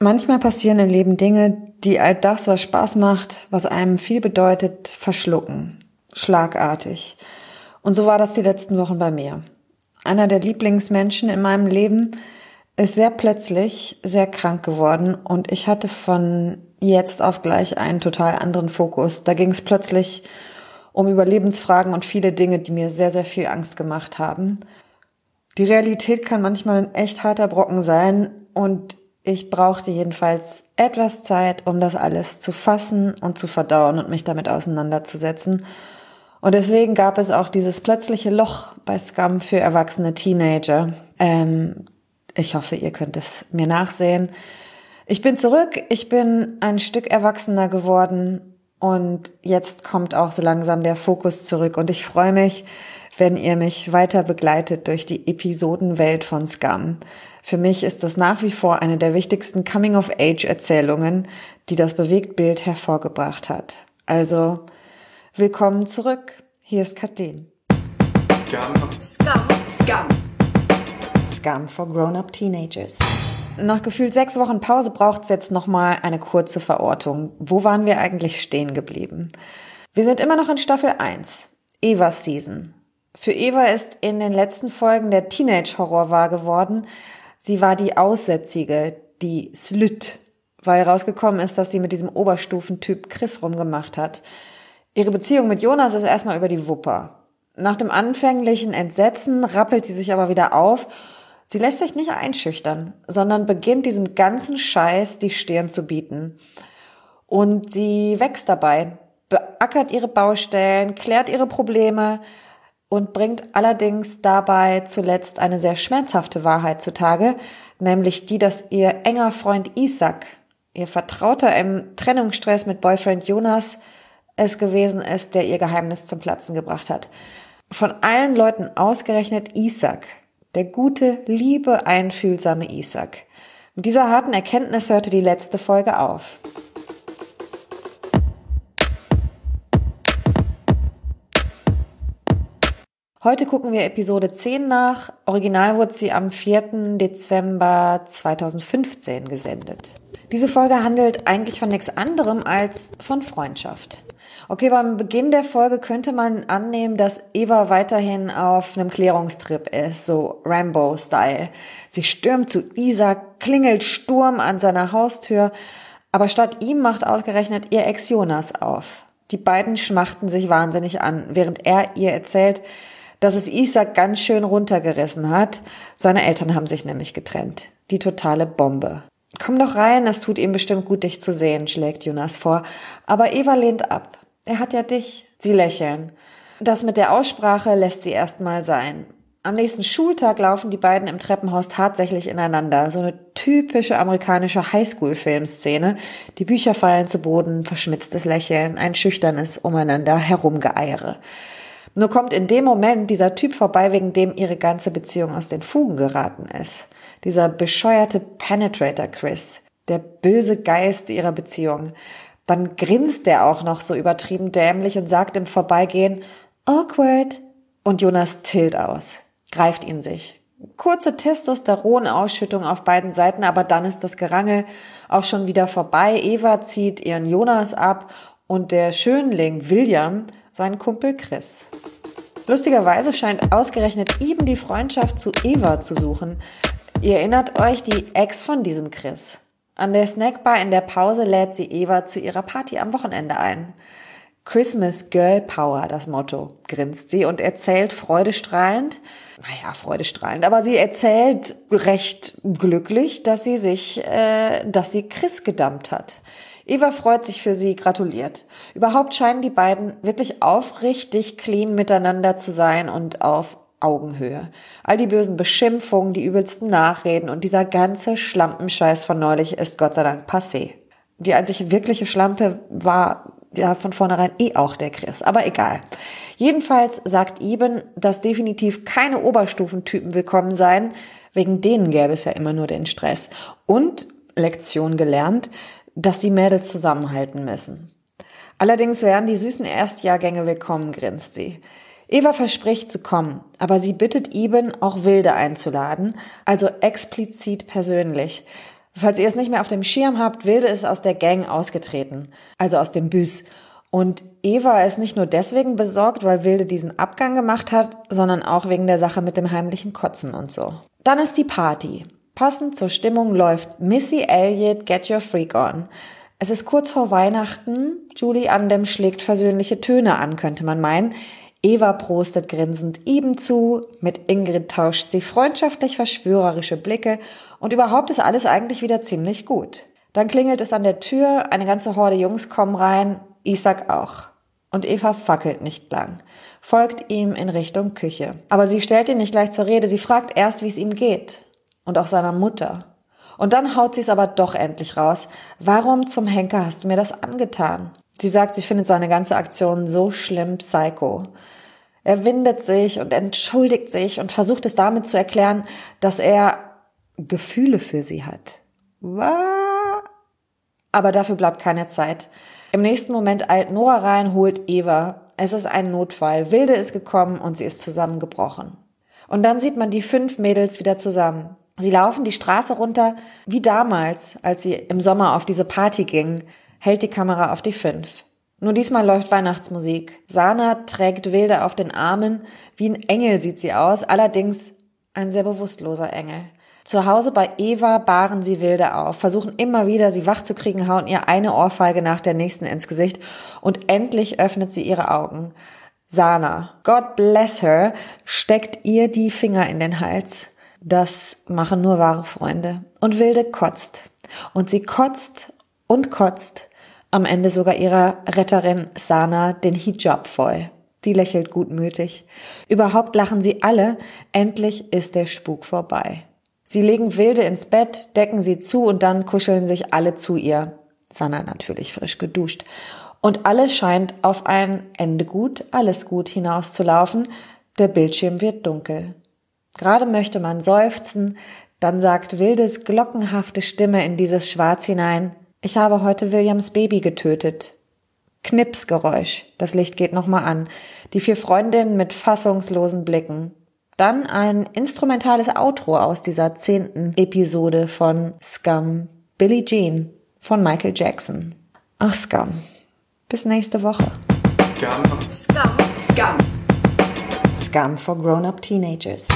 Manchmal passieren im Leben Dinge, die all das, was Spaß macht, was einem viel bedeutet, verschlucken. Schlagartig. Und so war das die letzten Wochen bei mir. Einer der Lieblingsmenschen in meinem Leben ist sehr plötzlich sehr krank geworden und ich hatte von jetzt auf gleich einen total anderen Fokus. Da ging es plötzlich um Überlebensfragen und viele Dinge, die mir sehr, sehr viel Angst gemacht haben. Die Realität kann manchmal ein echt harter Brocken sein und ich brauchte jedenfalls etwas Zeit, um das alles zu fassen und zu verdauen und mich damit auseinanderzusetzen. Und deswegen gab es auch dieses plötzliche Loch bei Scum für erwachsene Teenager. Ähm, ich hoffe, ihr könnt es mir nachsehen. Ich bin zurück, ich bin ein Stück erwachsener geworden und jetzt kommt auch so langsam der Fokus zurück und ich freue mich, wenn ihr mich weiter begleitet durch die Episodenwelt von Scum. Für mich ist das nach wie vor eine der wichtigsten Coming-of-Age-Erzählungen, die das Bewegtbild hervorgebracht hat. Also, willkommen zurück. Hier ist Kathleen. Scum. Scum. Scum. Scum for grown-up teenagers. Nach gefühlt sechs Wochen Pause braucht es jetzt nochmal eine kurze Verortung. Wo waren wir eigentlich stehen geblieben? Wir sind immer noch in Staffel 1, Eva Season. Für Eva ist in den letzten Folgen der Teenage-Horror wahr geworden, Sie war die Aussätzige, die Slüt, weil rausgekommen ist, dass sie mit diesem Oberstufentyp Chris rumgemacht hat. Ihre Beziehung mit Jonas ist erstmal über die Wupper. Nach dem anfänglichen Entsetzen rappelt sie sich aber wieder auf. Sie lässt sich nicht einschüchtern, sondern beginnt diesem ganzen Scheiß die Stirn zu bieten. Und sie wächst dabei, beackert ihre Baustellen, klärt ihre Probleme, und bringt allerdings dabei zuletzt eine sehr schmerzhafte Wahrheit zutage, nämlich die, dass ihr enger Freund Isaac, ihr Vertrauter im Trennungsstress mit Boyfriend Jonas, es gewesen ist, der ihr Geheimnis zum Platzen gebracht hat. Von allen Leuten ausgerechnet Isaac, der gute, liebe, einfühlsame Isaac. Mit dieser harten Erkenntnis hörte die letzte Folge auf. Heute gucken wir Episode 10 nach. Original wurde sie am 4. Dezember 2015 gesendet. Diese Folge handelt eigentlich von nichts anderem als von Freundschaft. Okay, beim Beginn der Folge könnte man annehmen, dass Eva weiterhin auf einem Klärungstrip ist, so Rambo-Style. Sie stürmt zu Isaac, klingelt Sturm an seiner Haustür, aber statt ihm macht ausgerechnet ihr Ex Jonas auf. Die beiden schmachten sich wahnsinnig an, während er ihr erzählt, dass es Isaac ganz schön runtergerissen hat. Seine Eltern haben sich nämlich getrennt. Die totale Bombe. Komm doch rein, es tut ihm bestimmt gut, dich zu sehen, schlägt Jonas vor. Aber Eva lehnt ab. Er hat ja dich. Sie lächeln. Das mit der Aussprache lässt sie erstmal sein. Am nächsten Schultag laufen die beiden im Treppenhaus tatsächlich ineinander. So eine typische amerikanische Highschool-Filmszene. Die Bücher fallen zu Boden, verschmitztes Lächeln, ein schüchternes Umeinander herumgeeiere. Nur kommt in dem Moment dieser Typ vorbei, wegen dem ihre ganze Beziehung aus den Fugen geraten ist. Dieser bescheuerte Penetrator Chris, der böse Geist ihrer Beziehung. Dann grinst er auch noch so übertrieben dämlich und sagt im Vorbeigehen, awkward. Und Jonas tilt aus, greift ihn sich. Kurze Testosteronausschüttung auf beiden Seiten, aber dann ist das Gerangel auch schon wieder vorbei. Eva zieht ihren Jonas ab und der Schönling William seinen Kumpel Chris. Lustigerweise scheint ausgerechnet eben die Freundschaft zu Eva zu suchen. Ihr erinnert euch die Ex von diesem Chris. An der Snackbar in der Pause lädt sie Eva zu ihrer Party am Wochenende ein. Christmas Girl Power, das Motto, grinst sie und erzählt freudestrahlend, naja, freudestrahlend, aber sie erzählt recht glücklich, dass sie sich, äh, dass sie Chris gedammt hat. Eva freut sich für sie, gratuliert. Überhaupt scheinen die beiden wirklich aufrichtig clean miteinander zu sein und auf Augenhöhe. All die bösen Beschimpfungen, die übelsten Nachreden und dieser ganze Schlampenscheiß von neulich ist Gott sei Dank passé. Die einzige wirkliche Schlampe war ja von vornherein eh auch der Chris, aber egal. Jedenfalls sagt Eben, dass definitiv keine Oberstufentypen willkommen seien, wegen denen gäbe es ja immer nur den Stress. Und, Lektion gelernt, dass die Mädels zusammenhalten müssen. Allerdings wären die süßen Erstjahrgänge willkommen, grinst sie. Eva verspricht zu kommen, aber sie bittet Eben auch Wilde einzuladen, also explizit persönlich. Falls ihr es nicht mehr auf dem Schirm habt, Wilde ist aus der Gang ausgetreten, also aus dem Büs. Und Eva ist nicht nur deswegen besorgt, weil Wilde diesen Abgang gemacht hat, sondern auch wegen der Sache mit dem heimlichen Kotzen und so. Dann ist die Party. Passend zur Stimmung läuft Missy Elliott Get Your Freak On. Es ist kurz vor Weihnachten. Julie Andem schlägt versöhnliche Töne an, könnte man meinen. Eva prostet grinsend ihm zu, mit Ingrid tauscht sie freundschaftlich verschwörerische Blicke und überhaupt ist alles eigentlich wieder ziemlich gut. Dann klingelt es an der Tür, eine ganze Horde Jungs kommen rein, Isaac auch. Und Eva fackelt nicht lang, folgt ihm in Richtung Küche. Aber sie stellt ihn nicht gleich zur Rede, sie fragt erst, wie es ihm geht. Und auch seiner Mutter. Und dann haut sie es aber doch endlich raus. Warum zum Henker hast du mir das angetan? Sie sagt, sie findet seine ganze Aktion so schlimm psycho. Er windet sich und entschuldigt sich und versucht es damit zu erklären, dass er Gefühle für sie hat. Aber dafür bleibt keine Zeit. Im nächsten Moment eilt Nora rein, holt Eva. Es ist ein Notfall. Wilde ist gekommen und sie ist zusammengebrochen. Und dann sieht man die fünf Mädels wieder zusammen. Sie laufen die Straße runter, wie damals, als sie im Sommer auf diese Party gingen hält die Kamera auf die fünf. Nur diesmal läuft Weihnachtsmusik. Sana trägt Wilde auf den Armen. Wie ein Engel sieht sie aus, allerdings ein sehr bewusstloser Engel. Zu Hause bei Eva bahren sie Wilde auf, versuchen immer wieder, sie wach zu kriegen, hauen ihr eine Ohrfeige nach der nächsten ins Gesicht und endlich öffnet sie ihre Augen. Sana, God bless her, steckt ihr die Finger in den Hals. Das machen nur wahre Freunde. Und Wilde kotzt. Und sie kotzt und kotzt am Ende sogar ihrer Retterin Sana den Hijab voll. Die lächelt gutmütig. Überhaupt lachen sie alle. Endlich ist der Spuk vorbei. Sie legen Wilde ins Bett, decken sie zu und dann kuscheln sich alle zu ihr. Sana natürlich frisch geduscht. Und alles scheint auf ein Ende gut, alles gut hinauszulaufen. Der Bildschirm wird dunkel. Gerade möchte man seufzen, dann sagt Wildes glockenhafte Stimme in dieses Schwarz hinein, ich habe heute Williams Baby getötet. Knipsgeräusch. Das Licht geht nochmal an. Die vier Freundinnen mit fassungslosen Blicken. Dann ein instrumentales Outro aus dieser zehnten Episode von Scum. Billie Jean von Michael Jackson. Ach, Scum. Bis nächste Woche. Scum. Scum. Scum. Scum for grown-up teenagers.